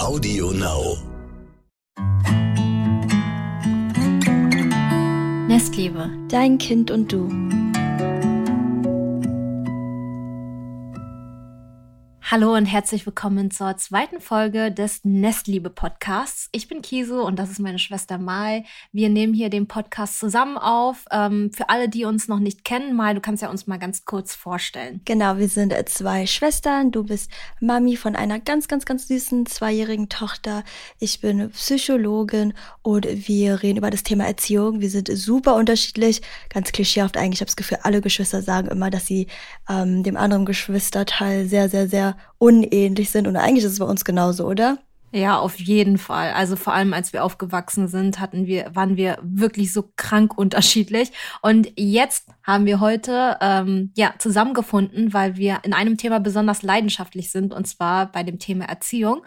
Audio Now. Nestliebe, dein Kind und du. Hallo und herzlich willkommen zur zweiten Folge des Nestliebe Podcasts. Ich bin Kiso und das ist meine Schwester Mai. Wir nehmen hier den Podcast zusammen auf. Ähm, für alle, die uns noch nicht kennen, Mai, du kannst ja uns mal ganz kurz vorstellen. Genau, wir sind äh, zwei Schwestern. Du bist Mami von einer ganz, ganz, ganz süßen zweijährigen Tochter. Ich bin Psychologin und wir reden über das Thema Erziehung. Wir sind super unterschiedlich, ganz klischeehaft eigentlich. Ich habe das Gefühl, alle Geschwister sagen immer, dass sie ähm, dem anderen Geschwisterteil sehr, sehr, sehr unähnlich sind. Und eigentlich ist es bei uns genauso, oder? Ja, auf jeden Fall. Also vor allem, als wir aufgewachsen sind, hatten wir, waren wir wirklich so krank unterschiedlich. Und jetzt haben wir heute ähm, ja zusammengefunden, weil wir in einem Thema besonders leidenschaftlich sind, und zwar bei dem Thema Erziehung.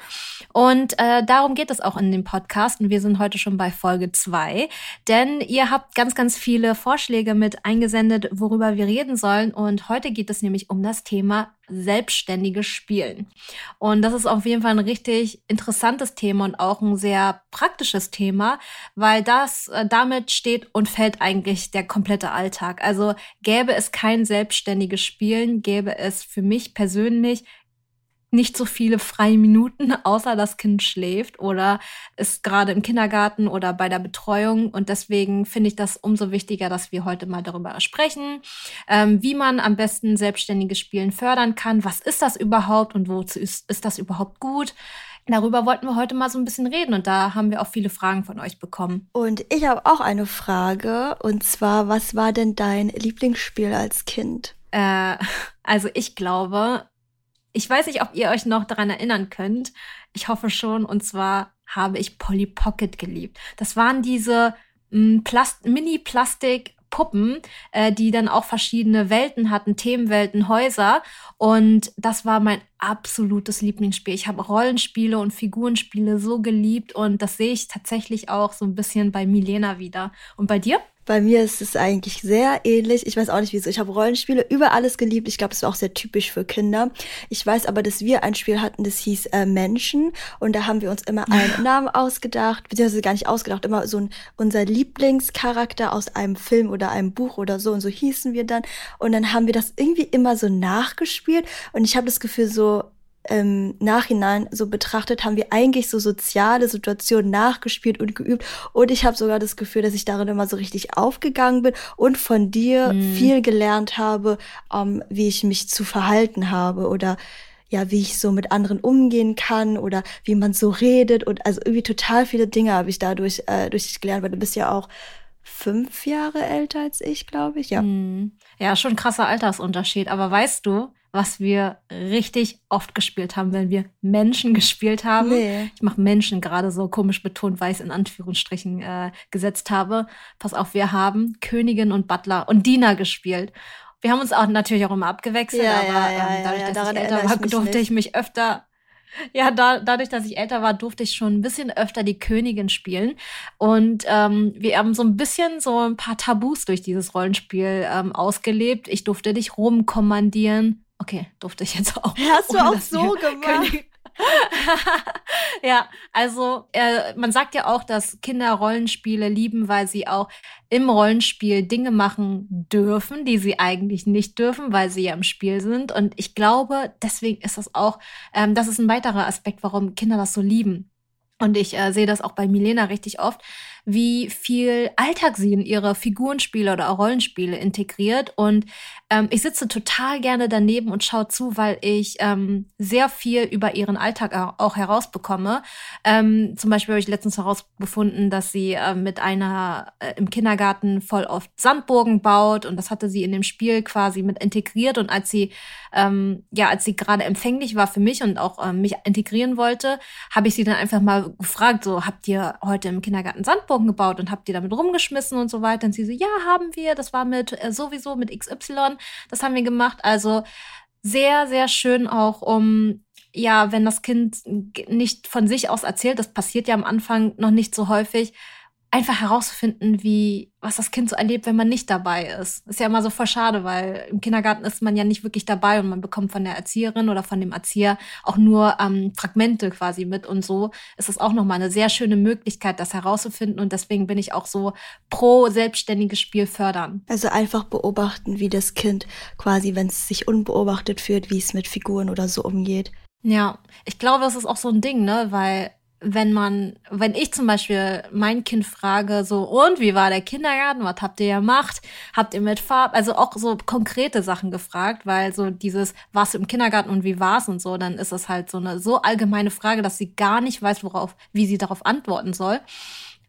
Und äh, darum geht es auch in dem Podcast. Und wir sind heute schon bei Folge zwei, denn ihr habt ganz, ganz viele Vorschläge mit eingesendet, worüber wir reden sollen. Und heute geht es nämlich um das Thema selbstständiges Spielen. Und das ist auf jeden Fall ein richtig interessantes Thema und auch ein sehr praktisches Thema, weil das äh, damit steht und fällt eigentlich der komplette Alltag. Also gäbe es kein selbstständiges Spielen, gäbe es für mich persönlich nicht so viele freie Minuten, außer das Kind schläft oder ist gerade im Kindergarten oder bei der Betreuung. Und deswegen finde ich das umso wichtiger, dass wir heute mal darüber sprechen, ähm, wie man am besten selbstständiges Spielen fördern kann. Was ist das überhaupt und wozu ist, ist das überhaupt gut? Darüber wollten wir heute mal so ein bisschen reden und da haben wir auch viele Fragen von euch bekommen. Und ich habe auch eine Frage und zwar, was war denn dein Lieblingsspiel als Kind? Äh, also ich glaube, ich weiß nicht, ob ihr euch noch daran erinnern könnt. Ich hoffe schon. Und zwar habe ich Polly Pocket geliebt. Das waren diese hm, Mini-Plastik Puppen, äh, die dann auch verschiedene Welten hatten, Themenwelten, Häuser. Und das war mein absolutes Lieblingsspiel. Ich habe Rollenspiele und Figurenspiele so geliebt und das sehe ich tatsächlich auch so ein bisschen bei Milena wieder. Und bei dir? Bei mir ist es eigentlich sehr ähnlich. Ich weiß auch nicht wieso. Ich habe Rollenspiele über alles geliebt. Ich glaube, das war auch sehr typisch für Kinder. Ich weiß aber, dass wir ein Spiel hatten, das hieß äh, Menschen. Und da haben wir uns immer einen Namen ausgedacht, beziehungsweise gar nicht ausgedacht, immer so ein, unser Lieblingscharakter aus einem Film oder einem Buch oder so. Und so hießen wir dann. Und dann haben wir das irgendwie immer so nachgespielt. Und ich habe das Gefühl, so im Nachhinein so betrachtet, haben wir eigentlich so soziale Situationen nachgespielt und geübt. Und ich habe sogar das Gefühl, dass ich darin immer so richtig aufgegangen bin und von dir mhm. viel gelernt habe, ähm, wie ich mich zu verhalten habe oder ja, wie ich so mit anderen umgehen kann oder wie man so redet und also irgendwie total viele Dinge habe ich dadurch äh, durch dich gelernt, weil du bist ja auch fünf Jahre älter als ich, glaube ich, ja. Mhm. Ja, schon krasser Altersunterschied. Aber weißt du, was wir richtig oft gespielt haben, wenn wir Menschen gespielt haben. Nee. Ich mache Menschen gerade so komisch betont, weil ich es in Anführungsstrichen äh, gesetzt habe. Pass auf, wir haben Königin und Butler und Diener gespielt. Wir haben uns auch natürlich auch immer abgewechselt, ja, aber ja, ja, ähm, dadurch, dass ich älter war, durfte ich mich öfter ja, da, dadurch, dass ich älter war, durfte ich schon ein bisschen öfter die Königin spielen. Und ähm, wir haben so ein bisschen so ein paar Tabus durch dieses Rollenspiel ähm, ausgelebt. Ich durfte dich rumkommandieren. Okay, durfte ich jetzt auch. Hast du auch so gemacht? ja, also äh, man sagt ja auch, dass Kinder Rollenspiele lieben, weil sie auch im Rollenspiel Dinge machen dürfen, die sie eigentlich nicht dürfen, weil sie ja im Spiel sind. Und ich glaube, deswegen ist das auch, ähm, das ist ein weiterer Aspekt, warum Kinder das so lieben. Und ich äh, sehe das auch bei Milena richtig oft, wie viel Alltag sie in ihre Figurenspiele oder Rollenspiele integriert. Und ähm, ich sitze total gerne daneben und schaue zu, weil ich ähm, sehr viel über ihren Alltag auch herausbekomme. Ähm, zum Beispiel habe ich letztens herausgefunden, dass sie äh, mit einer äh, im Kindergarten voll oft Sandburgen baut und das hatte sie in dem Spiel quasi mit integriert. Und als sie ähm, ja, als sie gerade empfänglich war für mich und auch ähm, mich integrieren wollte, habe ich sie dann einfach mal gefragt, so habt ihr heute im Kindergarten Sandburgen Sandburgen gebaut und habt ihr damit rumgeschmissen und so weiter. Und sie so, ja, haben wir. Das war mit äh, sowieso mit XY. Das haben wir gemacht. Also sehr, sehr schön auch, um ja, wenn das Kind nicht von sich aus erzählt, das passiert ja am Anfang noch nicht so häufig, einfach herauszufinden, wie, was das Kind so erlebt, wenn man nicht dabei ist. Ist ja immer so voll schade, weil im Kindergarten ist man ja nicht wirklich dabei und man bekommt von der Erzieherin oder von dem Erzieher auch nur ähm, Fragmente quasi mit und so ist es auch nochmal eine sehr schöne Möglichkeit, das herauszufinden und deswegen bin ich auch so pro selbstständiges Spiel fördern. Also einfach beobachten, wie das Kind quasi, wenn es sich unbeobachtet fühlt, wie es mit Figuren oder so umgeht. Ja, ich glaube, das ist auch so ein Ding, ne, weil wenn man, wenn ich zum Beispiel mein Kind frage, so, und wie war der Kindergarten? Was habt ihr gemacht? Habt ihr mit Farb, also auch so konkrete Sachen gefragt, weil so dieses, warst du im Kindergarten und wie war's und so, dann ist es halt so eine so allgemeine Frage, dass sie gar nicht weiß, worauf, wie sie darauf antworten soll.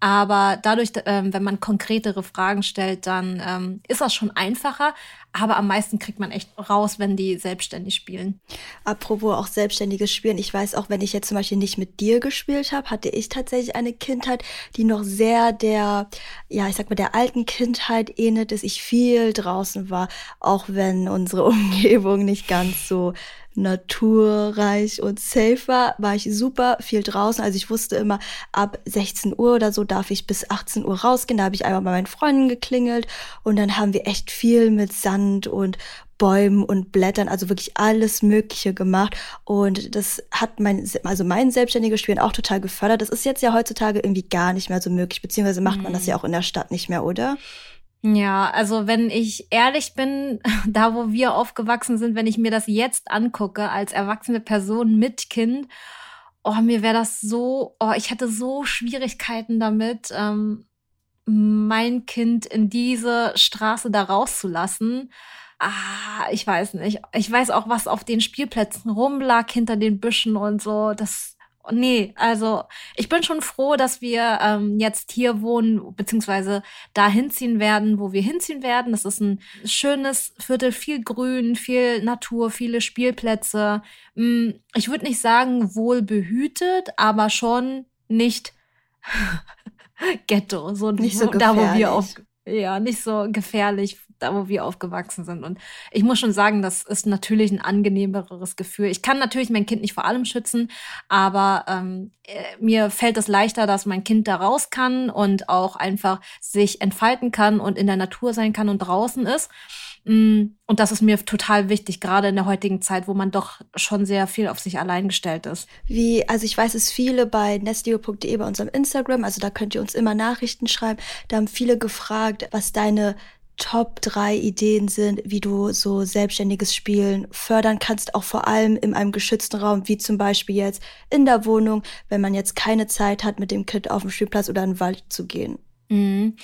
Aber dadurch, ähm, wenn man konkretere Fragen stellt, dann ähm, ist das schon einfacher. Aber am meisten kriegt man echt raus, wenn die selbstständig spielen. Apropos auch selbstständiges Spielen. Ich weiß auch, wenn ich jetzt zum Beispiel nicht mit dir gespielt habe, hatte ich tatsächlich eine Kindheit, die noch sehr der, ja, ich sag mal, der alten Kindheit ähnelt, dass ich viel draußen war, auch wenn unsere Umgebung nicht ganz so naturreich und safe war, war ich super viel draußen. Also ich wusste immer, ab 16 Uhr oder so darf ich bis 18 Uhr rausgehen. Da habe ich einmal bei meinen Freunden geklingelt und dann haben wir echt viel mit Sand und Bäumen und Blättern, also wirklich alles Mögliche gemacht. Und das hat mein, also mein selbstständiges Spielen auch total gefördert. Das ist jetzt ja heutzutage irgendwie gar nicht mehr so möglich, beziehungsweise macht man das mhm. ja auch in der Stadt nicht mehr, oder? Ja, also wenn ich ehrlich bin, da wo wir aufgewachsen sind, wenn ich mir das jetzt angucke als erwachsene Person mit Kind, oh, mir wäre das so, oh, ich hätte so Schwierigkeiten damit, ähm, mein Kind in diese Straße da rauszulassen. Ah, ich weiß nicht. Ich weiß auch, was auf den Spielplätzen rumlag hinter den Büschen und so. Das, Nee, also ich bin schon froh, dass wir ähm, jetzt hier wohnen, beziehungsweise da hinziehen werden, wo wir hinziehen werden. Das ist ein schönes Viertel, viel Grün, viel Natur, viele Spielplätze. Hm, ich würde nicht sagen wohl behütet, aber schon nicht Ghetto, so, nicht so da, wo wir auf ja, nicht so gefährlich, da wo wir aufgewachsen sind. Und ich muss schon sagen, das ist natürlich ein angenehmeres Gefühl. Ich kann natürlich mein Kind nicht vor allem schützen, aber ähm, äh, mir fällt es leichter, dass mein Kind da raus kann und auch einfach sich entfalten kann und in der Natur sein kann und draußen ist. Mm, und das ist mir total wichtig, gerade in der heutigen Zeit, wo man doch schon sehr viel auf sich allein gestellt ist. Wie, also ich weiß es viele bei nestio.de bei unserem Instagram, also da könnt ihr uns immer Nachrichten schreiben. Da haben viele gefragt, was deine Top drei Ideen sind, wie du so selbstständiges Spielen fördern kannst, auch vor allem in einem geschützten Raum, wie zum Beispiel jetzt in der Wohnung, wenn man jetzt keine Zeit hat, mit dem Kind auf den Spielplatz oder in den Wald zu gehen. Mhm.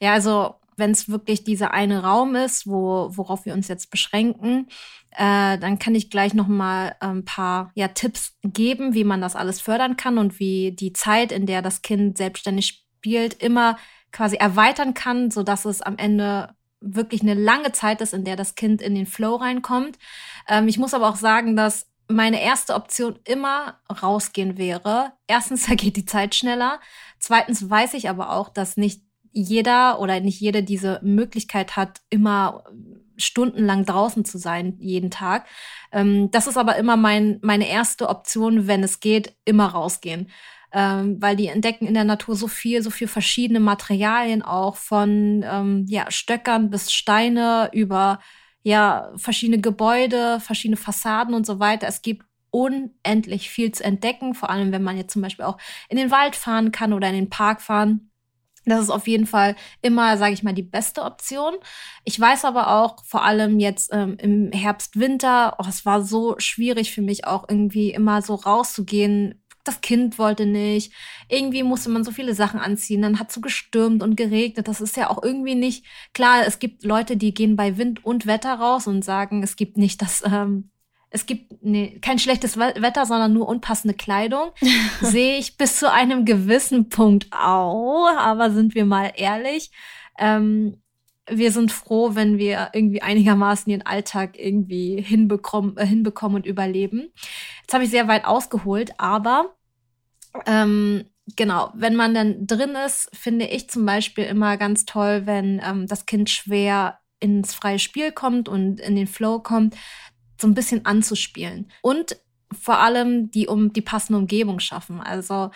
Ja, also wenn es wirklich dieser eine Raum ist, wo, worauf wir uns jetzt beschränken, äh, dann kann ich gleich noch mal ein paar ja, Tipps geben, wie man das alles fördern kann und wie die Zeit, in der das Kind selbstständig spielt, immer quasi erweitern kann, so dass es am Ende wirklich eine lange Zeit ist, in der das Kind in den Flow reinkommt. Ähm, ich muss aber auch sagen, dass meine erste Option immer rausgehen wäre. Erstens, da geht die Zeit schneller. Zweitens weiß ich aber auch, dass nicht jeder oder nicht jede diese Möglichkeit hat, immer stundenlang draußen zu sein, jeden Tag. Ähm, das ist aber immer mein, meine erste Option, wenn es geht, immer rausgehen. Ähm, weil die entdecken in der Natur so viel, so viel verschiedene Materialien auch von ähm, ja, Stöckern bis Steine über ja verschiedene Gebäude, verschiedene Fassaden und so weiter. Es gibt unendlich viel zu entdecken, vor allem wenn man jetzt zum Beispiel auch in den Wald fahren kann oder in den Park fahren. Das ist auf jeden Fall immer, sage ich mal, die beste Option. Ich weiß aber auch, vor allem jetzt ähm, im Herbst, Winter, oh, es war so schwierig für mich auch irgendwie immer so rauszugehen. Das Kind wollte nicht. Irgendwie musste man so viele Sachen anziehen. Dann hat es so gestürmt und geregnet. Das ist ja auch irgendwie nicht klar. Es gibt Leute, die gehen bei Wind und Wetter raus und sagen, es gibt nicht das ähm, es gibt nee, kein schlechtes Wetter, sondern nur unpassende Kleidung, sehe ich bis zu einem gewissen Punkt auch. Aber sind wir mal ehrlich, ähm, wir sind froh, wenn wir irgendwie einigermaßen den Alltag irgendwie hinbekommen, äh, hinbekommen und überleben. Jetzt habe ich sehr weit ausgeholt, aber ähm, genau, wenn man dann drin ist, finde ich zum Beispiel immer ganz toll, wenn ähm, das Kind schwer ins freie Spiel kommt und in den Flow kommt, so ein bisschen anzuspielen. Und vor allem die um die passende Umgebung schaffen. Also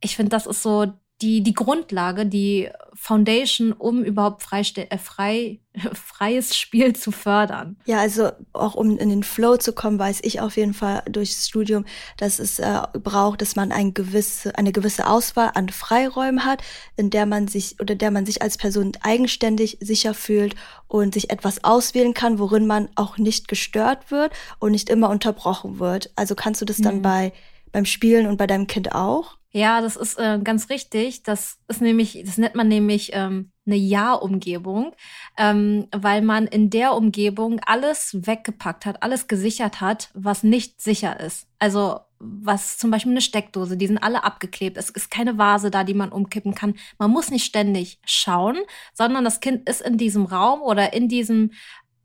ich finde, das ist so die, die Grundlage, die Foundation, um überhaupt freiste äh, frei, freies Spiel zu fördern. Ja, also auch um in den Flow zu kommen, weiß ich auf jeden Fall durchs Studium, dass es äh, braucht, dass man ein gewisse, eine gewisse Auswahl an Freiräumen hat, in der man sich oder der man sich als Person eigenständig sicher fühlt und sich etwas auswählen kann, worin man auch nicht gestört wird und nicht immer unterbrochen wird. Also kannst du das dann mhm. bei beim Spielen und bei deinem Kind auch? Ja, das ist äh, ganz richtig. Das ist nämlich, das nennt man nämlich ähm, eine Ja-Umgebung, ähm, weil man in der Umgebung alles weggepackt hat, alles gesichert hat, was nicht sicher ist. Also was zum Beispiel eine Steckdose, die sind alle abgeklebt. Es ist keine Vase da, die man umkippen kann. Man muss nicht ständig schauen, sondern das Kind ist in diesem Raum oder in diesem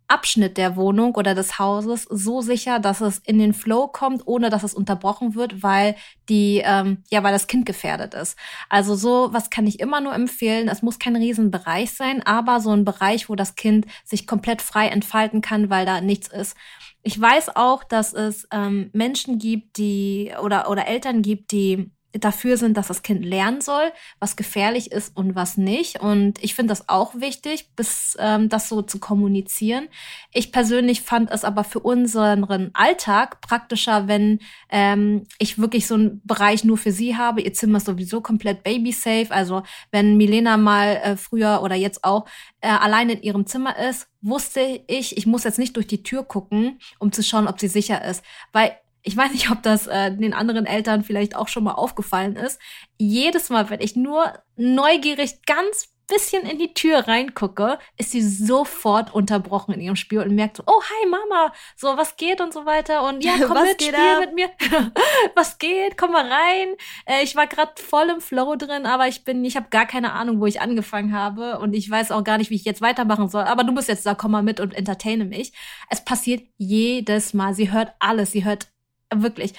Abschnitt der Wohnung oder des Hauses so sicher, dass es in den Flow kommt, ohne dass es unterbrochen wird, weil die ähm, ja, weil das Kind gefährdet ist. Also so was kann ich immer nur empfehlen. Es muss kein Riesenbereich sein, aber so ein Bereich, wo das Kind sich komplett frei entfalten kann, weil da nichts ist. Ich weiß auch, dass es ähm, Menschen gibt, die oder oder Eltern gibt, die dafür sind, dass das Kind lernen soll, was gefährlich ist und was nicht. Und ich finde das auch wichtig, bis ähm, das so zu kommunizieren. Ich persönlich fand es aber für unseren Alltag praktischer, wenn ähm, ich wirklich so einen Bereich nur für sie habe. Ihr Zimmer ist sowieso komplett baby-safe. Also wenn Milena mal äh, früher oder jetzt auch äh, allein in ihrem Zimmer ist, wusste ich, ich muss jetzt nicht durch die Tür gucken, um zu schauen, ob sie sicher ist. Weil ich weiß nicht, ob das äh, den anderen Eltern vielleicht auch schon mal aufgefallen ist. Jedes Mal, wenn ich nur neugierig ganz bisschen in die Tür reingucke, ist sie sofort unterbrochen in ihrem Spiel und merkt so, oh, hi Mama, so, was geht und so weiter und ja, komm was mit, spiel ab? mit mir. was geht? Komm mal rein. Äh, ich war gerade voll im Flow drin, aber ich bin, ich habe gar keine Ahnung, wo ich angefangen habe und ich weiß auch gar nicht, wie ich jetzt weitermachen soll, aber du bist jetzt da, komm mal mit und entertaine mich. Es passiert jedes Mal. Sie hört alles, sie hört Wirklich.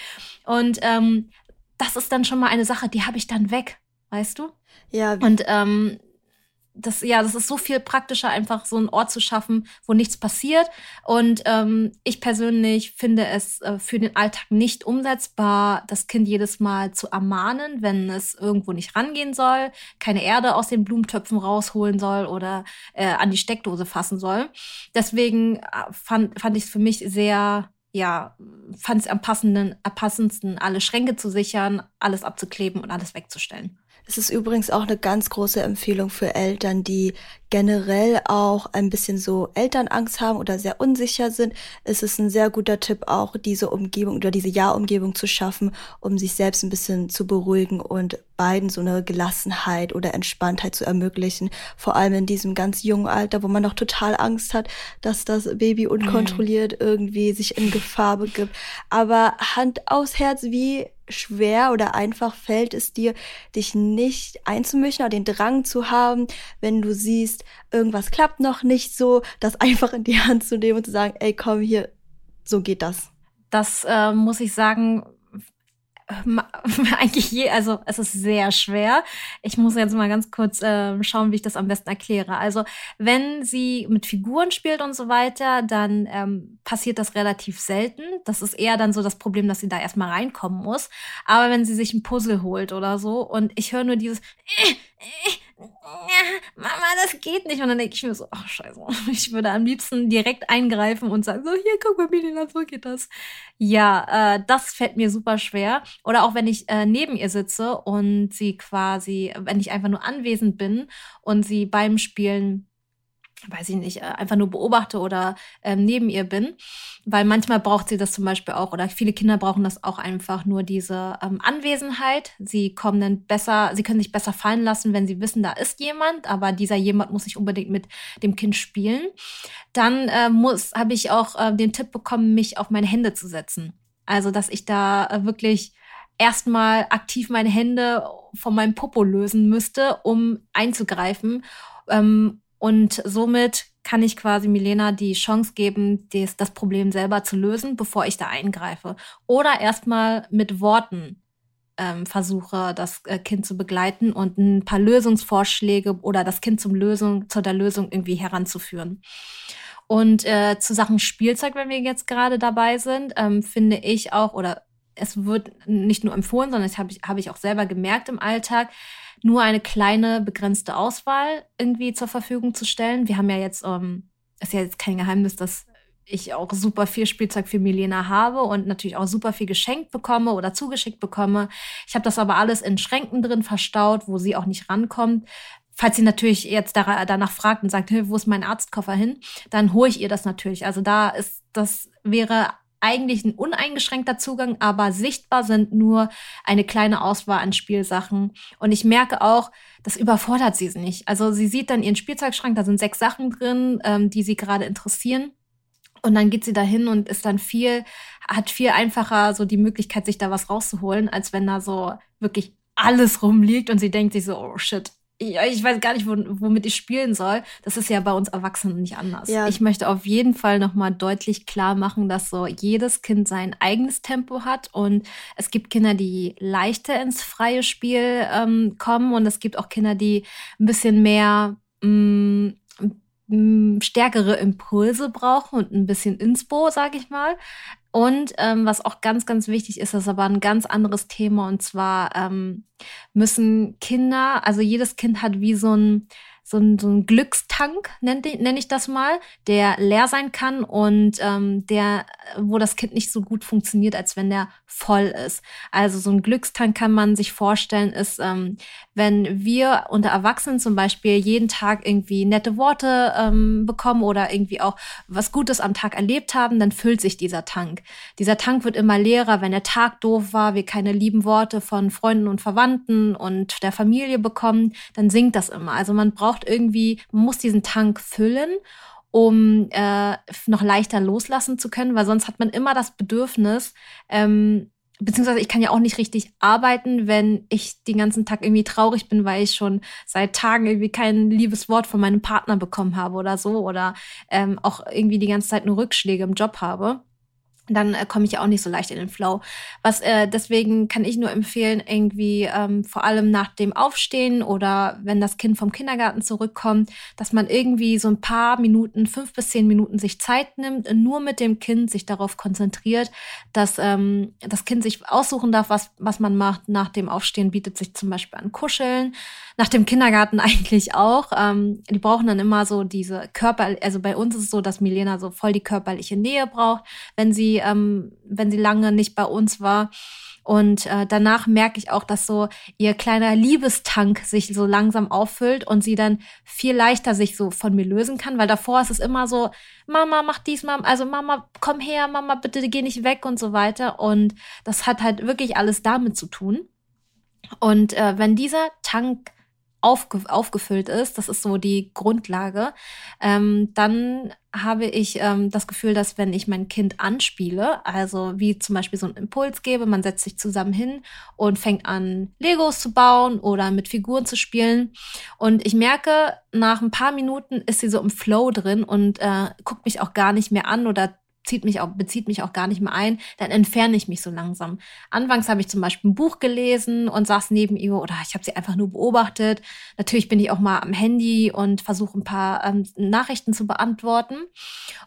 Und ähm, das ist dann schon mal eine Sache, die habe ich dann weg, weißt du? Ja. Und ähm, das, ja, das ist so viel praktischer, einfach so einen Ort zu schaffen, wo nichts passiert. Und ähm, ich persönlich finde es äh, für den Alltag nicht umsetzbar, das Kind jedes Mal zu ermahnen, wenn es irgendwo nicht rangehen soll, keine Erde aus den Blumentöpfen rausholen soll oder äh, an die Steckdose fassen soll. Deswegen äh, fand, fand ich es für mich sehr ja, fand es am, passenden, am passendsten, alle Schränke zu sichern, alles abzukleben und alles wegzustellen. Es ist übrigens auch eine ganz große Empfehlung für Eltern, die generell auch ein bisschen so Elternangst haben oder sehr unsicher sind. Es ist ein sehr guter Tipp, auch diese Umgebung oder diese Ja-Umgebung zu schaffen, um sich selbst ein bisschen zu beruhigen und beiden so eine Gelassenheit oder Entspanntheit zu ermöglichen. Vor allem in diesem ganz jungen Alter, wo man noch total Angst hat, dass das Baby unkontrolliert mhm. irgendwie sich in Gefahr begibt. Aber Hand aufs Herz, wie schwer oder einfach fällt es dir, dich nicht einzumischen oder den Drang zu haben, wenn du siehst, irgendwas klappt noch nicht so, das einfach in die Hand zu nehmen und zu sagen, ey, komm hier, so geht das. Das äh, muss ich sagen, eigentlich je, also es ist sehr schwer. Ich muss jetzt mal ganz kurz äh, schauen, wie ich das am besten erkläre. Also wenn sie mit Figuren spielt und so weiter, dann ähm, passiert das relativ selten. Das ist eher dann so das Problem, dass sie da erstmal reinkommen muss. Aber wenn sie sich ein Puzzle holt oder so und ich höre nur dieses äh, äh, Mama, das geht nicht. Und dann denke ich mir so, ach scheiße, ich würde am liebsten direkt eingreifen und sagen, so, hier, guck mal, Melina, so geht das. Ja, äh, das fällt mir super schwer. Oder auch wenn ich äh, neben ihr sitze und sie quasi, wenn ich einfach nur anwesend bin und sie beim Spielen weiß ich nicht, äh, einfach nur beobachte oder ähm, neben ihr bin. Weil manchmal braucht sie das zum Beispiel auch, oder viele Kinder brauchen das auch einfach nur diese ähm, Anwesenheit. Sie kommen dann besser, sie können sich besser fallen lassen, wenn sie wissen, da ist jemand, aber dieser jemand muss nicht unbedingt mit dem Kind spielen. Dann äh, muss, habe ich auch äh, den Tipp bekommen, mich auf meine Hände zu setzen. Also, dass ich da äh, wirklich erstmal aktiv meine Hände von meinem Popo lösen müsste, um einzugreifen. Ähm, und somit kann ich quasi Milena die Chance geben, des, das Problem selber zu lösen, bevor ich da eingreife. Oder erstmal mit Worten ähm, versuche, das äh, Kind zu begleiten und ein paar Lösungsvorschläge oder das Kind zum Lösung, zu der Lösung irgendwie heranzuführen. Und äh, zu Sachen Spielzeug, wenn wir jetzt gerade dabei sind, ähm, finde ich auch, oder es wird nicht nur empfohlen, sondern das habe ich, hab ich auch selber gemerkt im Alltag, nur eine kleine, begrenzte Auswahl irgendwie zur Verfügung zu stellen. Wir haben ja jetzt, ähm, ist ja jetzt kein Geheimnis, dass ich auch super viel Spielzeug für Milena habe und natürlich auch super viel geschenkt bekomme oder zugeschickt bekomme. Ich habe das aber alles in Schränken drin verstaut, wo sie auch nicht rankommt. Falls sie natürlich jetzt danach fragt und sagt, hey, wo ist mein Arztkoffer hin, dann hole ich ihr das natürlich. Also da ist, das wäre eigentlich ein uneingeschränkter Zugang, aber sichtbar sind nur eine kleine Auswahl an Spielsachen. Und ich merke auch, das überfordert sie nicht. Also sie sieht dann ihren Spielzeugschrank, da sind sechs Sachen drin, ähm, die sie gerade interessieren. Und dann geht sie dahin und ist dann viel, hat viel einfacher so die Möglichkeit, sich da was rauszuholen, als wenn da so wirklich alles rumliegt und sie denkt sich so, oh shit, ich weiß gar nicht, womit ich spielen soll. Das ist ja bei uns Erwachsenen nicht anders. Ja. Ich möchte auf jeden Fall nochmal deutlich klar machen, dass so jedes Kind sein eigenes Tempo hat und es gibt Kinder, die leichter ins freie Spiel ähm, kommen und es gibt auch Kinder, die ein bisschen mehr mh, mm, stärkere Impulse brauchen und ein bisschen Inspo, sag ich mal. Und ähm, was auch ganz, ganz wichtig ist, ist aber ein ganz anderes Thema. Und zwar ähm, müssen Kinder, also jedes Kind hat wie so ein so ein, so ein Glückstank, nenne nenn ich das mal, der leer sein kann und ähm, der, wo das Kind nicht so gut funktioniert, als wenn der voll ist. Also so ein Glückstank kann man sich vorstellen, ist, ähm, wenn wir unter Erwachsenen zum Beispiel jeden Tag irgendwie nette Worte ähm, bekommen oder irgendwie auch was Gutes am Tag erlebt haben, dann füllt sich dieser Tank. Dieser Tank wird immer leerer, wenn der Tag doof war, wir keine lieben Worte von Freunden und Verwandten und der Familie bekommen, dann sinkt das immer. Also man braucht irgendwie, man muss diesen Tank füllen, um äh, noch leichter loslassen zu können, weil sonst hat man immer das Bedürfnis, ähm, beziehungsweise ich kann ja auch nicht richtig arbeiten, wenn ich den ganzen Tag irgendwie traurig bin, weil ich schon seit Tagen irgendwie kein liebes Wort von meinem Partner bekommen habe oder so oder ähm, auch irgendwie die ganze Zeit nur Rückschläge im Job habe dann äh, komme ich auch nicht so leicht in den Flow. Was äh, deswegen kann ich nur empfehlen, irgendwie ähm, vor allem nach dem Aufstehen oder wenn das Kind vom Kindergarten zurückkommt, dass man irgendwie so ein paar Minuten, fünf bis zehn Minuten sich Zeit nimmt, nur mit dem Kind sich darauf konzentriert, dass ähm, das Kind sich aussuchen darf, was was man macht. Nach dem Aufstehen bietet sich zum Beispiel an Kuscheln nach dem Kindergarten eigentlich auch. Ähm, die brauchen dann immer so diese Körper, also bei uns ist es so, dass Milena so voll die körperliche Nähe braucht, wenn ähm, wenn sie lange nicht bei uns war. Und äh, danach merke ich auch, dass so ihr kleiner Liebestank sich so langsam auffüllt und sie dann viel leichter sich so von mir lösen kann, weil davor ist es immer so, Mama, mach dies, Mama, also Mama, komm her, Mama, bitte geh nicht weg und so weiter. Und das hat halt wirklich alles damit zu tun. Und äh, wenn dieser Tank aufge aufgefüllt ist, das ist so die Grundlage, ähm, dann habe ich ähm, das Gefühl, dass wenn ich mein Kind anspiele, also wie zum Beispiel so einen Impuls gebe, man setzt sich zusammen hin und fängt an, Legos zu bauen oder mit Figuren zu spielen. Und ich merke, nach ein paar Minuten ist sie so im Flow drin und äh, guckt mich auch gar nicht mehr an oder zieht mich auch, bezieht mich auch gar nicht mehr ein, dann entferne ich mich so langsam. Anfangs habe ich zum Beispiel ein Buch gelesen und saß neben ihr oder ich habe sie einfach nur beobachtet. Natürlich bin ich auch mal am Handy und versuche ein paar ähm, Nachrichten zu beantworten.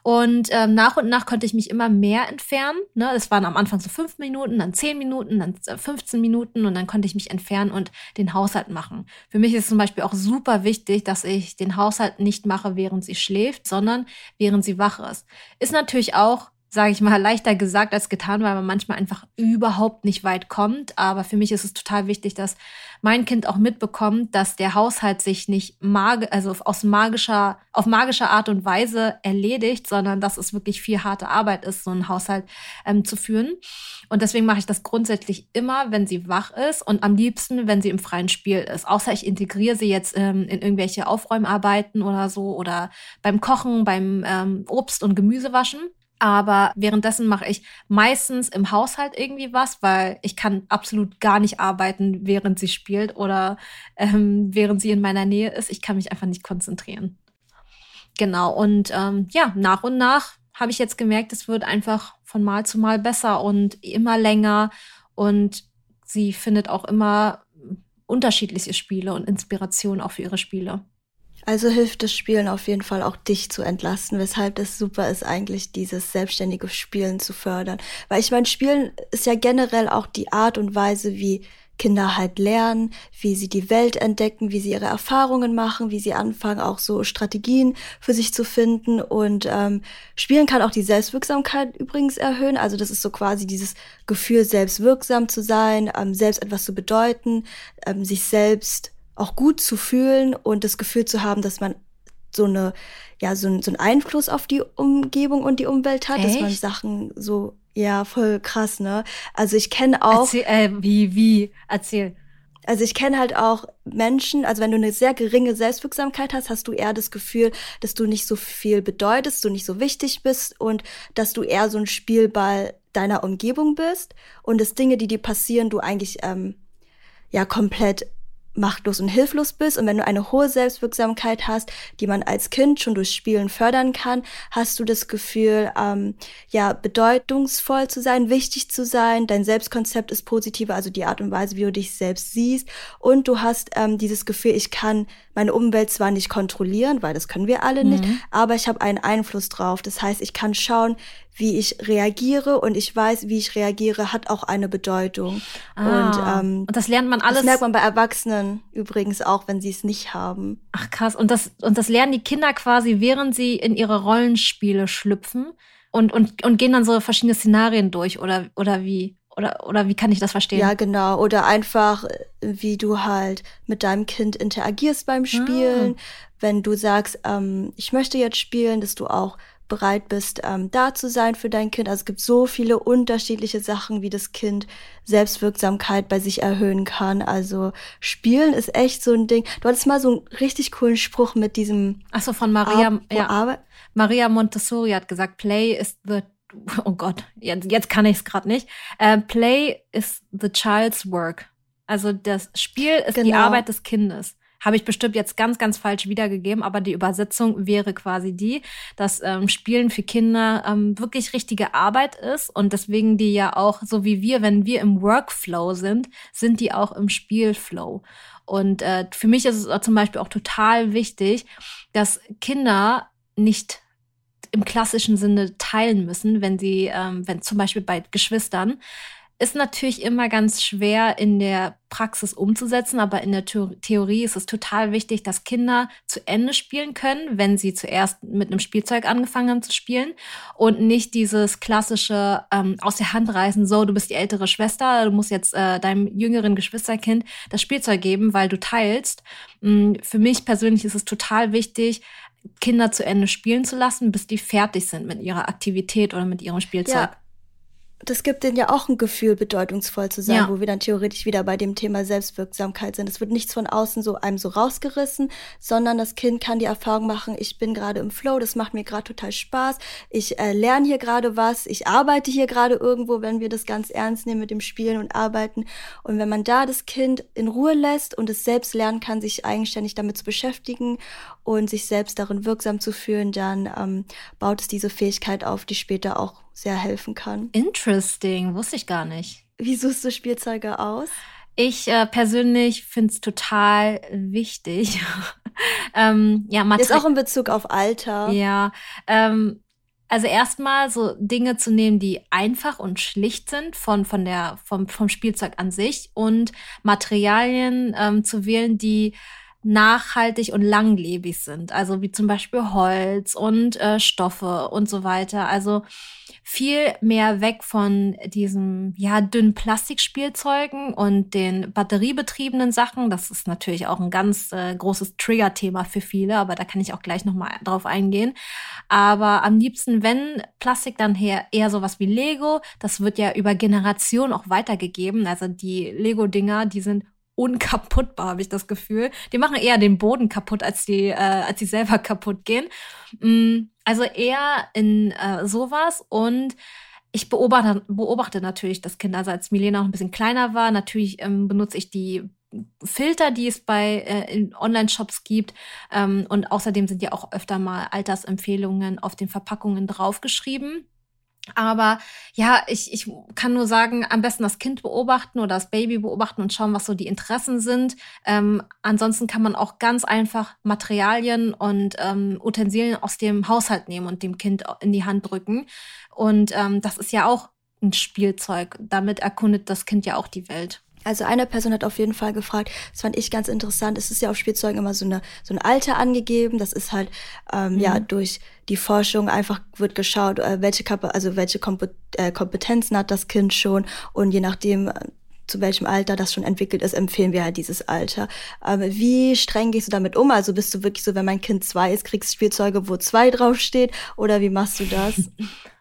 Und ähm, nach und nach konnte ich mich immer mehr entfernen. Ne? Das waren am Anfang so fünf Minuten, dann zehn Minuten, dann 15 Minuten und dann konnte ich mich entfernen und den Haushalt machen. Für mich ist zum Beispiel auch super wichtig, dass ich den Haushalt nicht mache, während sie schläft, sondern während sie wach ist. Ist natürlich auch auch, sage ich mal, leichter gesagt als getan, weil man manchmal einfach überhaupt nicht weit kommt. Aber für mich ist es total wichtig, dass mein Kind auch mitbekommt, dass der Haushalt sich nicht mag also aus magischer, auf magischer Art und Weise erledigt, sondern dass es wirklich viel harte Arbeit ist, so einen Haushalt ähm, zu führen. Und deswegen mache ich das grundsätzlich immer, wenn sie wach ist und am liebsten, wenn sie im freien Spiel ist. Außer ich integriere sie jetzt ähm, in irgendwelche Aufräumarbeiten oder so oder beim Kochen, beim ähm, Obst- und Gemüsewaschen. Aber währenddessen mache ich meistens im Haushalt irgendwie was, weil ich kann absolut gar nicht arbeiten, während sie spielt oder ähm, während sie in meiner Nähe ist. Ich kann mich einfach nicht konzentrieren. Genau, und ähm, ja, nach und nach habe ich jetzt gemerkt, es wird einfach von Mal zu Mal besser und immer länger. Und sie findet auch immer unterschiedliche Spiele und Inspiration auch für ihre Spiele. Also hilft das Spielen auf jeden Fall auch dich zu entlasten, weshalb es super ist, eigentlich dieses selbstständige Spielen zu fördern. Weil ich meine, Spielen ist ja generell auch die Art und Weise, wie Kinder halt lernen, wie sie die Welt entdecken, wie sie ihre Erfahrungen machen, wie sie anfangen, auch so Strategien für sich zu finden. Und ähm, Spielen kann auch die Selbstwirksamkeit übrigens erhöhen. Also das ist so quasi dieses Gefühl, selbstwirksam zu sein, ähm, selbst etwas zu bedeuten, ähm, sich selbst auch gut zu fühlen und das Gefühl zu haben, dass man so eine, ja, so, so einen Einfluss auf die Umgebung und die Umwelt hat, Echt? dass man Sachen so, ja, voll krass, ne? Also ich kenne auch. Erzähl, äh, wie, wie? Erzähl. Also ich kenne halt auch Menschen, also wenn du eine sehr geringe Selbstwirksamkeit hast, hast du eher das Gefühl, dass du nicht so viel bedeutest, du nicht so wichtig bist und dass du eher so ein Spielball deiner Umgebung bist und dass Dinge, die dir passieren, du eigentlich ähm, ja komplett machtlos und hilflos bist. Und wenn du eine hohe Selbstwirksamkeit hast, die man als Kind schon durch Spielen fördern kann, hast du das Gefühl, ähm, ja, bedeutungsvoll zu sein, wichtig zu sein. Dein Selbstkonzept ist positiver, also die Art und Weise, wie du dich selbst siehst. Und du hast ähm, dieses Gefühl, ich kann meine Umwelt zwar nicht kontrollieren, weil das können wir alle mhm. nicht, aber ich habe einen Einfluss drauf. Das heißt, ich kann schauen, wie ich reagiere und ich weiß, wie ich reagiere, hat auch eine Bedeutung. Ah, und, ähm, und das lernt man alles. Das merkt man bei Erwachsenen übrigens auch, wenn sie es nicht haben. Ach krass. Und das, und das lernen die Kinder quasi, während sie in ihre Rollenspiele schlüpfen und, und, und gehen dann so verschiedene Szenarien durch oder, oder wie? Oder, oder wie kann ich das verstehen? Ja, genau. Oder einfach, wie du halt mit deinem Kind interagierst beim Spielen. Ah. Wenn du sagst, ähm, ich möchte jetzt spielen, dass du auch bereit bist, ähm, da zu sein für dein Kind. Also es gibt so viele unterschiedliche Sachen, wie das Kind Selbstwirksamkeit bei sich erhöhen kann. Also Spielen ist echt so ein Ding. Du hattest mal so einen richtig coolen Spruch mit diesem. Ach so, von Maria, Ar ja. Ar Maria Montessori hat gesagt, Play is the oh Gott, jetzt, jetzt kann ich es gerade nicht. Uh, play is the child's work. Also das Spiel ist genau. die Arbeit des Kindes habe ich bestimmt jetzt ganz, ganz falsch wiedergegeben, aber die Übersetzung wäre quasi die, dass ähm, Spielen für Kinder ähm, wirklich richtige Arbeit ist und deswegen die ja auch, so wie wir, wenn wir im Workflow sind, sind die auch im Spielflow. Und äh, für mich ist es zum Beispiel auch total wichtig, dass Kinder nicht im klassischen Sinne teilen müssen, wenn sie, ähm, wenn zum Beispiel bei Geschwistern, ist natürlich immer ganz schwer in der Praxis umzusetzen, aber in der Theorie ist es total wichtig, dass Kinder zu Ende spielen können, wenn sie zuerst mit einem Spielzeug angefangen haben zu spielen und nicht dieses klassische ähm, aus der Hand reißen, so, du bist die ältere Schwester, du musst jetzt äh, deinem jüngeren Geschwisterkind das Spielzeug geben, weil du teilst. Mm, für mich persönlich ist es total wichtig, Kinder zu Ende spielen zu lassen, bis die fertig sind mit ihrer Aktivität oder mit ihrem Spielzeug. Ja das gibt denen ja auch ein Gefühl, bedeutungsvoll zu sein, ja. wo wir dann theoretisch wieder bei dem Thema Selbstwirksamkeit sind. Es wird nichts von außen so einem so rausgerissen, sondern das Kind kann die Erfahrung machen, ich bin gerade im Flow, das macht mir gerade total Spaß, ich äh, lerne hier gerade was, ich arbeite hier gerade irgendwo, wenn wir das ganz ernst nehmen mit dem Spielen und Arbeiten. Und wenn man da das Kind in Ruhe lässt und es selbst lernen kann, sich eigenständig damit zu beschäftigen und sich selbst darin wirksam zu fühlen, dann ähm, baut es diese Fähigkeit auf, die später auch sehr helfen kann. Interesting, wusste ich gar nicht. Wie suchst du Spielzeuge aus? Ich äh, persönlich finde es total wichtig. ähm, ja, Ist auch in Bezug auf Alter. Ja, ähm, also erstmal so Dinge zu nehmen, die einfach und schlicht sind von, von der, vom, vom Spielzeug an sich und Materialien ähm, zu wählen, die nachhaltig und langlebig sind. Also wie zum Beispiel Holz und äh, Stoffe und so weiter. Also viel mehr weg von diesem ja dünnen Plastikspielzeugen und den batteriebetriebenen Sachen. Das ist natürlich auch ein ganz äh, großes Trigger-Thema für viele, aber da kann ich auch gleich nochmal drauf eingehen. Aber am liebsten, wenn Plastik, dann her eher sowas wie Lego. Das wird ja über Generationen auch weitergegeben. Also die Lego-Dinger, die sind unkaputtbar, habe ich das Gefühl. Die machen eher den Boden kaputt, als die, äh, als sie selber kaputt gehen. Mm, also eher in äh, sowas und ich beobachte, beobachte natürlich das Kind. Also als Milena noch ein bisschen kleiner war, natürlich ähm, benutze ich die Filter, die es bei äh, Online-Shops gibt. Ähm, und außerdem sind ja auch öfter mal Altersempfehlungen auf den Verpackungen draufgeschrieben. Aber ja, ich, ich kann nur sagen, am besten das Kind beobachten oder das Baby beobachten und schauen, was so die Interessen sind. Ähm, ansonsten kann man auch ganz einfach Materialien und ähm, Utensilien aus dem Haushalt nehmen und dem Kind in die Hand drücken. Und ähm, das ist ja auch ein Spielzeug. Damit erkundet das Kind ja auch die Welt. Also eine Person hat auf jeden Fall gefragt, das fand ich ganz interessant, es ist ja auf Spielzeugen immer so, eine, so ein Alter angegeben, das ist halt ähm, mhm. ja durch die Forschung einfach wird geschaut, äh, welche, Kap also welche äh, Kompetenzen hat das Kind schon und je nachdem, äh, zu welchem Alter das schon entwickelt ist, empfehlen wir halt dieses Alter. Ähm, wie streng gehst du damit um? Also bist du wirklich so, wenn mein Kind zwei ist, kriegst Spielzeuge, wo zwei draufsteht oder wie machst du das?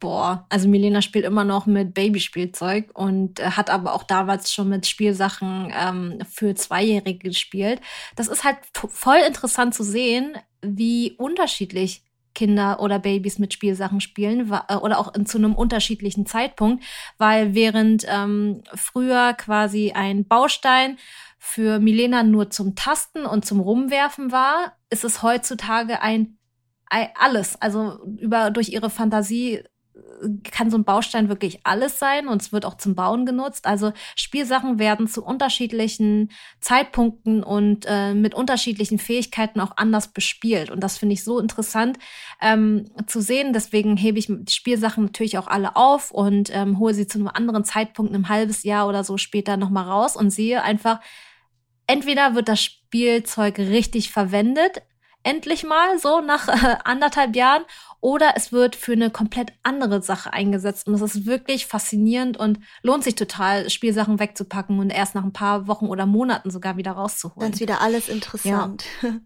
Boah, also Milena spielt immer noch mit Babyspielzeug und äh, hat aber auch damals schon mit Spielsachen ähm, für Zweijährige gespielt. Das ist halt voll interessant zu sehen, wie unterschiedlich Kinder oder Babys mit Spielsachen spielen äh, oder auch in, zu einem unterschiedlichen Zeitpunkt, weil während ähm, früher quasi ein Baustein für Milena nur zum Tasten und zum Rumwerfen war, ist es heutzutage ein, ein alles, also über durch ihre Fantasie kann so ein Baustein wirklich alles sein und es wird auch zum Bauen genutzt. Also Spielsachen werden zu unterschiedlichen Zeitpunkten und äh, mit unterschiedlichen Fähigkeiten auch anders bespielt. Und das finde ich so interessant ähm, zu sehen. Deswegen hebe ich die Spielsachen natürlich auch alle auf und ähm, hole sie zu einem anderen Zeitpunkt, einem halbes Jahr oder so später nochmal raus und sehe einfach, entweder wird das Spielzeug richtig verwendet, endlich mal so nach äh, anderthalb Jahren oder es wird für eine komplett andere Sache eingesetzt. Und das ist wirklich faszinierend und lohnt sich total, Spielsachen wegzupacken und erst nach ein paar Wochen oder Monaten sogar wieder rauszuholen. Dann ist wieder alles interessant. Ja.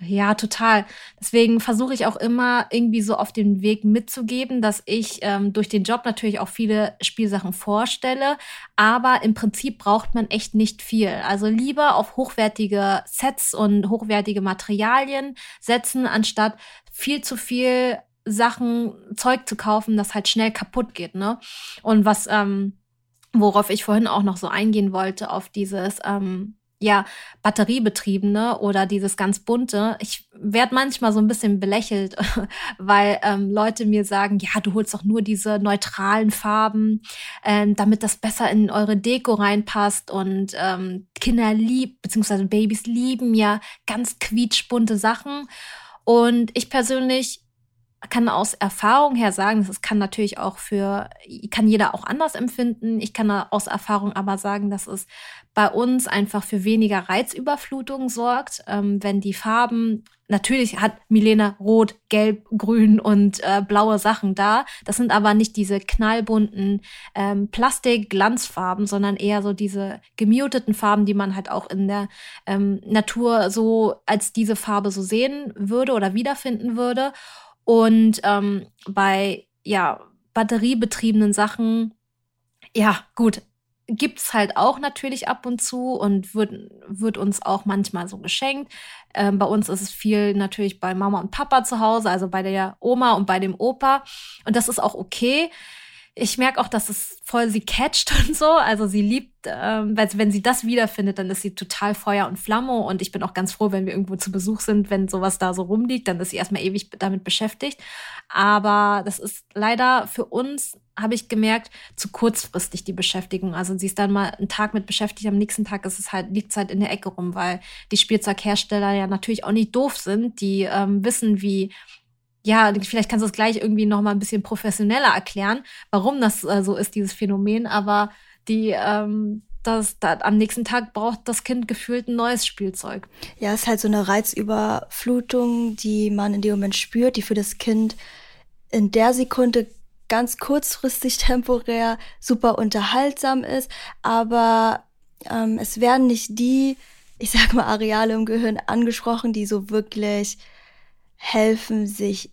Ja, total. Deswegen versuche ich auch immer irgendwie so auf den Weg mitzugeben, dass ich ähm, durch den Job natürlich auch viele Spielsachen vorstelle, aber im Prinzip braucht man echt nicht viel. Also lieber auf hochwertige Sets und hochwertige Materialien setzen, anstatt viel zu viel Sachen, Zeug zu kaufen, das halt schnell kaputt geht, ne? Und was, ähm, worauf ich vorhin auch noch so eingehen wollte, auf dieses, ähm, ja, batteriebetriebene oder dieses ganz bunte. Ich werde manchmal so ein bisschen belächelt, weil ähm, Leute mir sagen, ja, du holst doch nur diese neutralen Farben, ähm, damit das besser in eure Deko reinpasst. Und ähm, Kinder lieb, beziehungsweise Babys lieben ja ganz quietschbunte Sachen. Und ich persönlich kann aus Erfahrung her sagen, das kann natürlich auch für, kann jeder auch anders empfinden. Ich kann aus Erfahrung aber sagen, dass es bei uns einfach für weniger Reizüberflutung sorgt, ähm, wenn die Farben Natürlich hat Milena rot, gelb, grün und äh, blaue Sachen da. Das sind aber nicht diese knallbunten ähm, Plastik-Glanzfarben, sondern eher so diese gemuteten Farben, die man halt auch in der ähm, Natur so als diese Farbe so sehen würde oder wiederfinden würde. Und ähm, bei ja, batteriebetriebenen Sachen, ja, gut, gibt's halt auch natürlich ab und zu und wird, wird uns auch manchmal so geschenkt. Ähm, bei uns ist es viel natürlich bei Mama und Papa zu Hause, also bei der Oma und bei dem Opa. Und das ist auch okay ich merke auch, dass es voll sie catcht und so. Also sie liebt, ähm, weil wenn sie das wiederfindet, dann ist sie total Feuer und Flamme. Und ich bin auch ganz froh, wenn wir irgendwo zu Besuch sind, wenn sowas da so rumliegt, dann ist sie erstmal ewig damit beschäftigt. Aber das ist leider für uns, habe ich gemerkt, zu kurzfristig die Beschäftigung. Also sie ist dann mal einen Tag mit beschäftigt, am nächsten Tag ist es halt, liegt es halt in der Ecke rum, weil die Spielzeughersteller ja natürlich auch nicht doof sind. Die ähm, wissen, wie ja, vielleicht kannst du es gleich irgendwie noch mal ein bisschen professioneller erklären, warum das äh, so ist, dieses Phänomen. Aber die, ähm, das, das, am nächsten Tag braucht das Kind gefühlt ein neues Spielzeug. Ja, es ist halt so eine Reizüberflutung, die man in dem Moment spürt, die für das Kind in der Sekunde ganz kurzfristig temporär super unterhaltsam ist, aber ähm, es werden nicht die, ich sag mal, Areale im Gehirn angesprochen, die so wirklich helfen, sich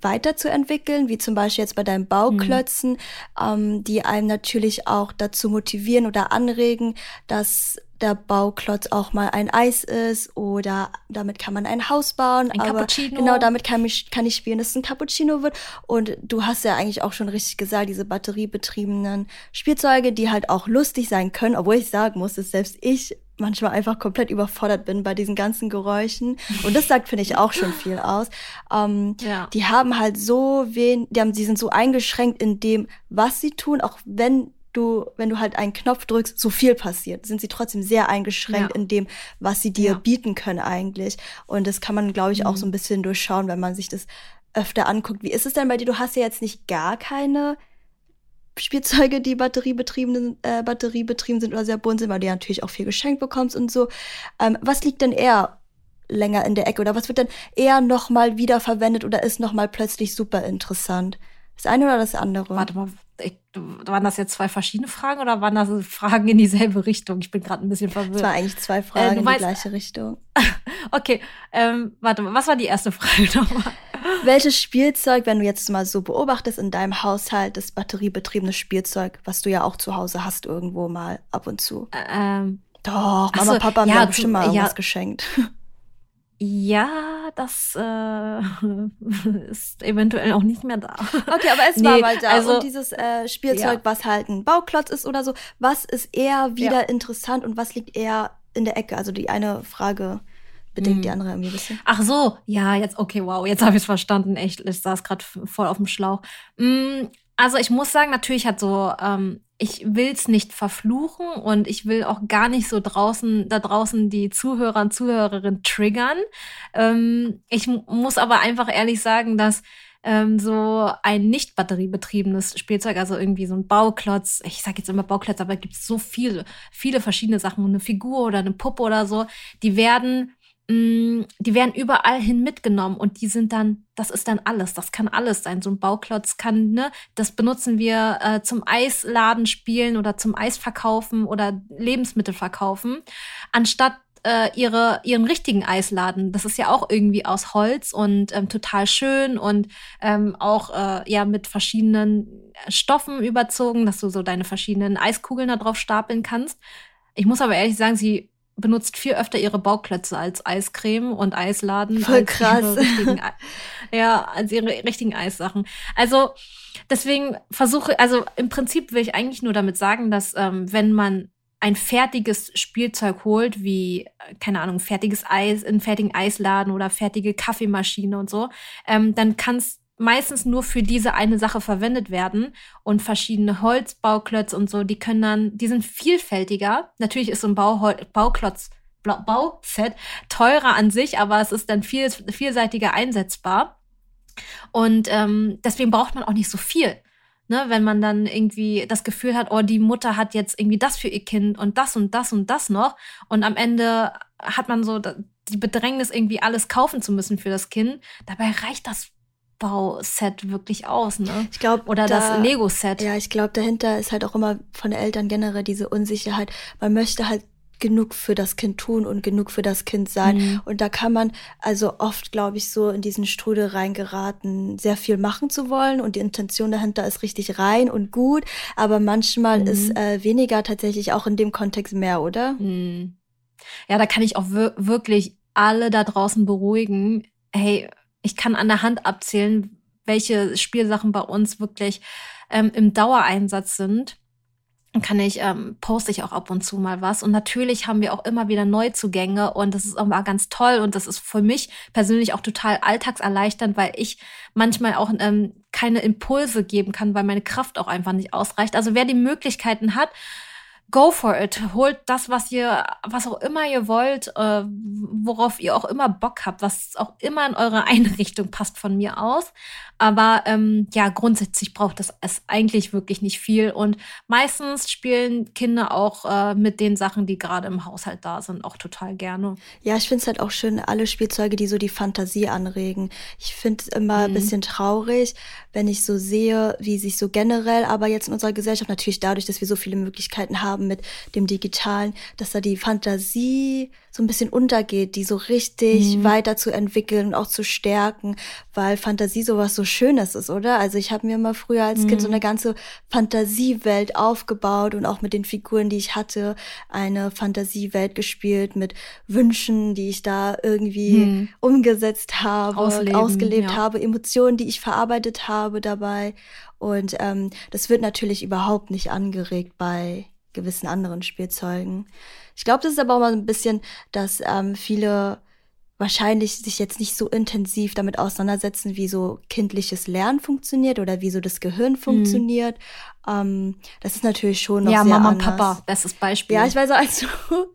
weiterzuentwickeln, wie zum Beispiel jetzt bei deinen Bauklötzen, mhm. ähm, die einem natürlich auch dazu motivieren oder anregen, dass der Bauklotz auch mal ein Eis ist oder damit kann man ein Haus bauen. Ein aber Cappuccino. Genau, damit kann ich, kann ich spielen, dass es ein Cappuccino wird. Und du hast ja eigentlich auch schon richtig gesagt, diese batteriebetriebenen Spielzeuge, die halt auch lustig sein können, obwohl ich sagen muss, dass selbst ich manchmal einfach komplett überfordert bin bei diesen ganzen Geräuschen. Und das sagt, finde ich, auch schon viel aus. Ähm, ja. Die haben halt so wen, die haben, die sind so eingeschränkt in dem, was sie tun, auch wenn du, wenn du halt einen Knopf drückst, so viel passiert, sind sie trotzdem sehr eingeschränkt ja. in dem, was sie dir ja. bieten können eigentlich. Und das kann man, glaube ich, auch so ein mhm. bisschen durchschauen, wenn man sich das öfter anguckt. Wie ist es denn bei dir? Du hast ja jetzt nicht gar keine Spielzeuge, die batteriebetrieben, äh, batteriebetrieben sind oder sehr bunt sind, weil du ja natürlich auch viel geschenkt bekommst und so. Ähm, was liegt denn eher länger in der Ecke oder was wird denn eher nochmal wiederverwendet oder ist nochmal plötzlich super interessant? Das eine oder das andere? Warte mal, ich, waren das jetzt zwei verschiedene Fragen oder waren das Fragen in dieselbe Richtung? Ich bin gerade ein bisschen verwirrt. Es waren eigentlich zwei äh, Fragen äh, in die gleiche Richtung. okay, ähm, warte mal, was war die erste Frage nochmal? Welches Spielzeug, wenn du jetzt mal so beobachtest in deinem Haushalt, das batteriebetriebene Spielzeug, was du ja auch zu Hause hast irgendwo mal ab und zu? Ähm, Doch, Mama, so, Papa haben ja, bestimmt mal irgendwas ja, geschenkt. Ja, das äh, ist eventuell auch nicht mehr da. Okay, aber es nee, war mal da. Also, und dieses äh, Spielzeug, ja. was halt ein Bauklotz ist oder so, was ist eher wieder ja. interessant und was liegt eher in der Ecke? Also die eine Frage bedingt hm. die andere irgendwie ein bisschen. Ach so, ja, jetzt, okay, wow, jetzt habe ich es verstanden. Echt, ich saß gerade voll auf dem Schlauch. Mm, also ich muss sagen, natürlich hat so, ähm, ich will's nicht verfluchen und ich will auch gar nicht so draußen, da draußen die Zuhörer und Zuhörerinnen triggern. Ähm, ich muss aber einfach ehrlich sagen, dass ähm, so ein nicht batteriebetriebenes Spielzeug, also irgendwie so ein Bauklotz, ich sage jetzt immer Bauklotz, aber es gibt so viele, viele verschiedene Sachen, eine Figur oder eine Puppe oder so, die werden Mm, die werden überall hin mitgenommen und die sind dann, das ist dann alles, das kann alles sein. So ein Bauklotz kann, ne, das benutzen wir äh, zum Eisladen spielen oder zum Eisverkaufen oder Lebensmittel verkaufen, anstatt äh, ihre, ihren richtigen Eisladen. Das ist ja auch irgendwie aus Holz und ähm, total schön und ähm, auch äh, ja mit verschiedenen Stoffen überzogen, dass du so deine verschiedenen Eiskugeln da drauf stapeln kannst. Ich muss aber ehrlich sagen, sie benutzt viel öfter ihre Bauklötze als Eiscreme und Eisladen. Voll krass. ja, als ihre richtigen Eissachen. Also deswegen versuche, also im Prinzip will ich eigentlich nur damit sagen, dass ähm, wenn man ein fertiges Spielzeug holt, wie, keine Ahnung, fertiges Eis, in fertigen Eisladen oder fertige Kaffeemaschine und so, ähm, dann kann es meistens nur für diese eine Sache verwendet werden und verschiedene Holzbauklötze und so, die können dann, die sind vielfältiger. Natürlich ist so ein Bauhol Bauklotz, Bauset teurer an sich, aber es ist dann viel, vielseitiger einsetzbar. Und ähm, deswegen braucht man auch nicht so viel. Ne, wenn man dann irgendwie das Gefühl hat, oh, die Mutter hat jetzt irgendwie das für ihr Kind und das und das und das noch. Und am Ende hat man so die Bedrängnis, irgendwie alles kaufen zu müssen für das Kind. Dabei reicht das Aufbauset wirklich aus, ne? Ich glaube, oder da, das Lego-Set. Ja, ich glaube, dahinter ist halt auch immer von den Eltern generell diese Unsicherheit. Man möchte halt genug für das Kind tun und genug für das Kind sein. Mhm. Und da kann man also oft, glaube ich, so in diesen Strudel reingeraten, sehr viel machen zu wollen und die Intention dahinter ist richtig rein und gut, aber manchmal mhm. ist äh, weniger tatsächlich auch in dem Kontext mehr, oder? Mhm. Ja, da kann ich auch wirklich alle da draußen beruhigen. Hey, ich kann an der Hand abzählen, welche Spielsachen bei uns wirklich ähm, im Dauereinsatz sind. Dann kann ich, ähm, poste ich auch ab und zu mal was. Und natürlich haben wir auch immer wieder Neuzugänge und das ist auch mal ganz toll und das ist für mich persönlich auch total alltagserleichternd, weil ich manchmal auch ähm, keine Impulse geben kann, weil meine Kraft auch einfach nicht ausreicht. Also wer die Möglichkeiten hat, go for it. Holt das, was ihr, was auch immer ihr wollt, äh, worauf ihr auch immer Bock habt, was auch immer in eure Einrichtung passt von mir aus. Aber ähm, ja, grundsätzlich braucht das es eigentlich wirklich nicht viel. Und meistens spielen Kinder auch äh, mit den Sachen, die gerade im Haushalt da sind, auch total gerne. Ja, ich finde es halt auch schön, alle Spielzeuge, die so die Fantasie anregen. Ich finde es immer mhm. ein bisschen traurig, wenn ich so sehe, wie sich so generell, aber jetzt in unserer Gesellschaft natürlich dadurch, dass wir so viele Möglichkeiten haben mit dem Digitalen, dass da die Fantasie so ein bisschen untergeht, die so richtig mhm. weiterzuentwickeln und auch zu stärken, weil Fantasie sowas so Schönes ist, oder? Also ich habe mir immer früher als mhm. Kind so mhm. eine ganze Fantasiewelt aufgebaut und auch mit den Figuren, die ich hatte, eine Fantasiewelt gespielt mit Wünschen, die ich da irgendwie mhm. umgesetzt habe, Ausleben, ausgelebt ja. habe, Emotionen, die ich verarbeitet habe dabei. Und ähm, das wird natürlich überhaupt nicht angeregt bei gewissen anderen Spielzeugen. Ich glaube, das ist aber auch mal ein bisschen, dass ähm, viele wahrscheinlich sich jetzt nicht so intensiv damit auseinandersetzen, wie so kindliches Lernen funktioniert oder wie so das Gehirn mhm. Ähm, das ist natürlich schon noch ja, sehr Mama anders. und Papa, bestes Beispiel. Ja, ich weiß auch, als du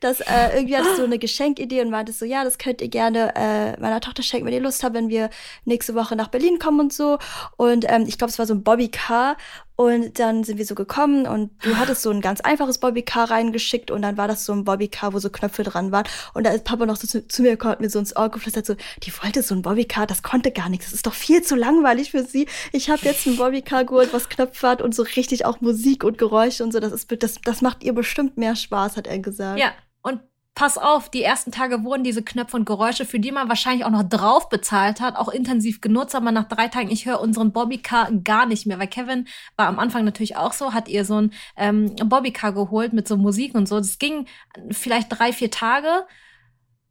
das äh, irgendwie hattest du eine Geschenkidee und meintest so, ja, das könnt ihr gerne äh, meiner Tochter schenken, wenn ihr Lust habt, wenn wir nächste Woche nach Berlin kommen und so. Und ähm, ich glaube, es war so ein Bobby Car und dann sind wir so gekommen und du hattest so ein ganz einfaches Bobbycar reingeschickt und dann war das so ein Bobbycar, wo so Knöpfe dran waren. Und da ist Papa noch so zu, zu mir gekommen und mir so ins Ohr geflüstert, so, die wollte so ein Bobbycar, das konnte gar nichts. Das ist doch viel zu langweilig für sie. Ich habe jetzt ein Bobbycar geholt, was Knöpfe hat und so richtig auch Musik und Geräusche und so. Das, ist, das, das macht ihr bestimmt mehr Spaß, hat er gesagt. Ja, und pass auf, die ersten Tage wurden diese Knöpfe und Geräusche, für die man wahrscheinlich auch noch drauf bezahlt hat, auch intensiv genutzt, aber nach drei Tagen, ich höre unseren Bobbycar gar nicht mehr, weil Kevin war am Anfang natürlich auch so, hat ihr so ein ähm, Bobbycar geholt mit so Musik und so. Das ging vielleicht drei, vier Tage,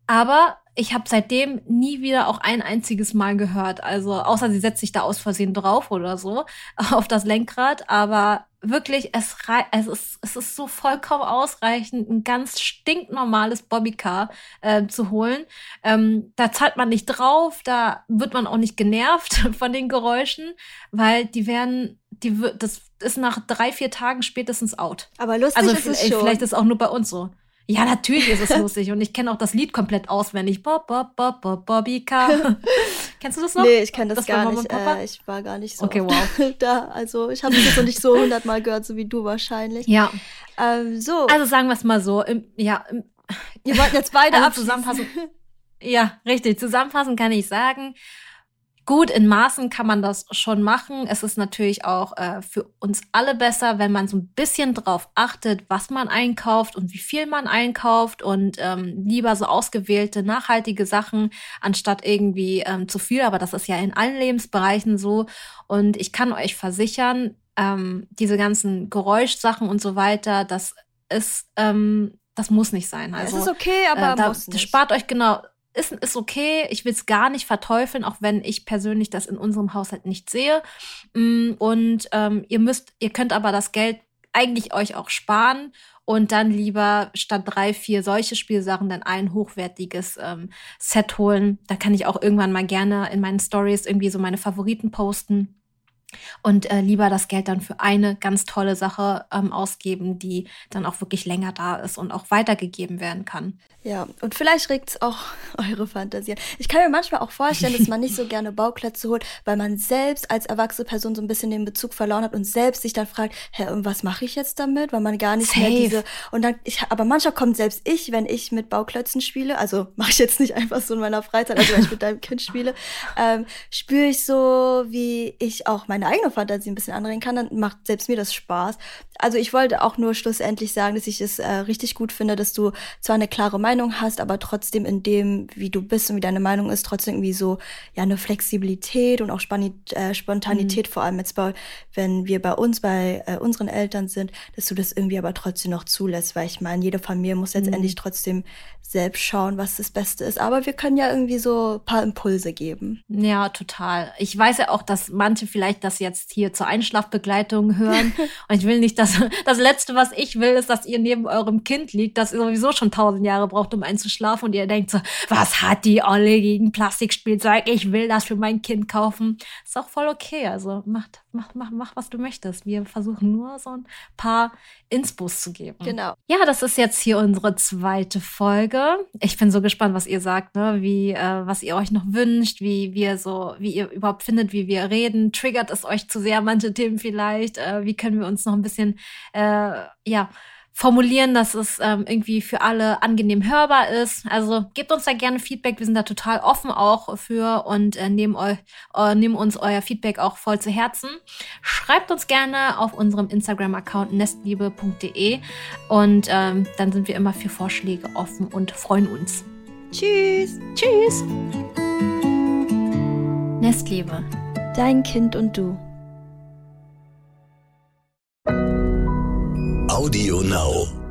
aber ich habe seitdem nie wieder auch ein einziges Mal gehört. Also außer sie setzt sich da aus Versehen drauf oder so auf das Lenkrad. Aber wirklich, es, es, ist, es ist so vollkommen ausreichend, ein ganz stinknormales Bobbycar äh, zu holen. Ähm, da zahlt man nicht drauf, da wird man auch nicht genervt von den Geräuschen, weil die werden, die wird, das ist nach drei, vier Tagen spätestens out. Aber lustig also ist es schon. vielleicht ist es auch nur bei uns so. Ja, natürlich ist es lustig und ich kenne auch das Lied komplett auswendig. Bob, Bob, Bob, Bob, Bobby Car. Kennst du das noch? Nee, ich kenne das, Das gar nicht. Äh, ich war gar nicht so Okay, wow. da. Also ich habe das jetzt noch nicht so hundertmal gehört, so wie du wahrscheinlich. Ja, Ähm, so, also sagen wir es mal so. Im, ja, im, ihr wollt jetzt beide also zusammenfassen. Ja, richtig. Zusammenfassend kann ich sagen, gut, in Maßen kann man das schon machen. Es ist natürlich auch äh, für uns alle besser, wenn man so ein bisschen drauf achtet, was man einkauft und wie viel man einkauft und ähm, lieber so ausgewählte, nachhaltige Sachen, anstatt irgendwie ähm, zu viel. Aber das ist ja in allen Lebensbereichen so. Und ich kann euch versichern, ähm, diese ganzen Geräuschsachen und so weiter, das ist, ähm, das muss nicht sein. Also, es ist okay, aber äh, da, muss nicht. Spart euch genau. Ist, ist okay. Ich will es gar nicht verteufeln, auch wenn ich persönlich das in unserem Haushalt nicht sehe. Mm, Und ähm, ihr müsst, ihr könnt aber das Geld eigentlich euch auch sparen und dann lieber statt drei, vier solche Spielsachen dann ein hochwertiges ähm, Set holen. Da kann ich auch irgendwann mal gerne in meinen Stories irgendwie so meine Favoriten posten und äh, lieber das Geld dann für eine ganz tolle Sache ähm, ausgeben, die dann auch wirklich länger da ist und auch weitergegeben werden kann. Ja, und vielleicht regt's auch eure Fantasie. an. Ich kann mir manchmal auch vorstellen, dass man nicht so gerne Bauklötze holt, weil man selbst als erwachsene Person so ein bisschen den Bezug verloren hat und selbst sich dann fragt, hä, und was mache ich jetzt damit? Weil man gar nicht mehr Safe. diese und dann ich aber manchmal kommt selbst ich, wenn ich mit Bauklötzen spiele, also mache ich jetzt nicht einfach so in meiner Freizeit, also wenn ich mit deinem Kind spiele, ähm, spüre ich so, wie ich auch meine eigene Fantasie ein bisschen anregen kann, dann macht selbst mir das Spaß. Also ich wollte auch nur schlussendlich sagen, dass ich es äh, richtig gut finde, dass du zwar eine klare Meinung hast, aber trotzdem in dem, wie du bist und wie deine Meinung ist, trotzdem irgendwie so ja eine Flexibilität und auch Spani äh, Spontanität, vor allem jetzt bei, wenn wir bei uns, bei äh, unseren Eltern sind, dass du das irgendwie aber trotzdem noch zulässt, weil ich meine, jede Familie muss letztendlich trotzdem selbst schauen, was das Beste ist. Aber wir können ja irgendwie so ein paar Impulse geben. Ja, total. Ich weiß ja auch, dass manche vielleicht das jetzt hier zur Einschlafbegleitung hören. Und ich will nicht, dass das Letzte, was ich will, ist, dass ihr neben eurem Kind liegt, das sowieso schon tausend Jahre braucht, um einzuschlafen. Und ihr denkt so, was hat die Olle gegen Plastikspielzeug? Ich will das für mein Kind kaufen. Ist auch voll okay. Also macht, mach, mach, mach, was du möchtest. Wir versuchen nur so ein paar Inspos zu geben. Genau. Ja, das ist jetzt hier unsere zweite Folge. Ich bin so gespannt, was ihr sagt, ne? wie, äh, was ihr euch noch wünscht, wie wir so, wie ihr überhaupt findet, wie wir reden. Triggert es euch zu sehr, manche Themen vielleicht? Äh, wie können wir uns noch ein bisschen, äh, ja, formulieren, dass es ähm, irgendwie für alle angenehm hörbar ist. Also gebt uns da gerne Feedback. Wir sind da total offen auch für und äh, nehmen, eu äh, nehmen uns euer Feedback auch voll zu Herzen. Schreibt uns gerne auf unserem Instagram-Account nestliebe.de und ähm, dann sind wir immer für Vorschläge offen und freuen uns. Tschüss, Tschüss! Nestliebe. Dein Kind und du. Audio Now.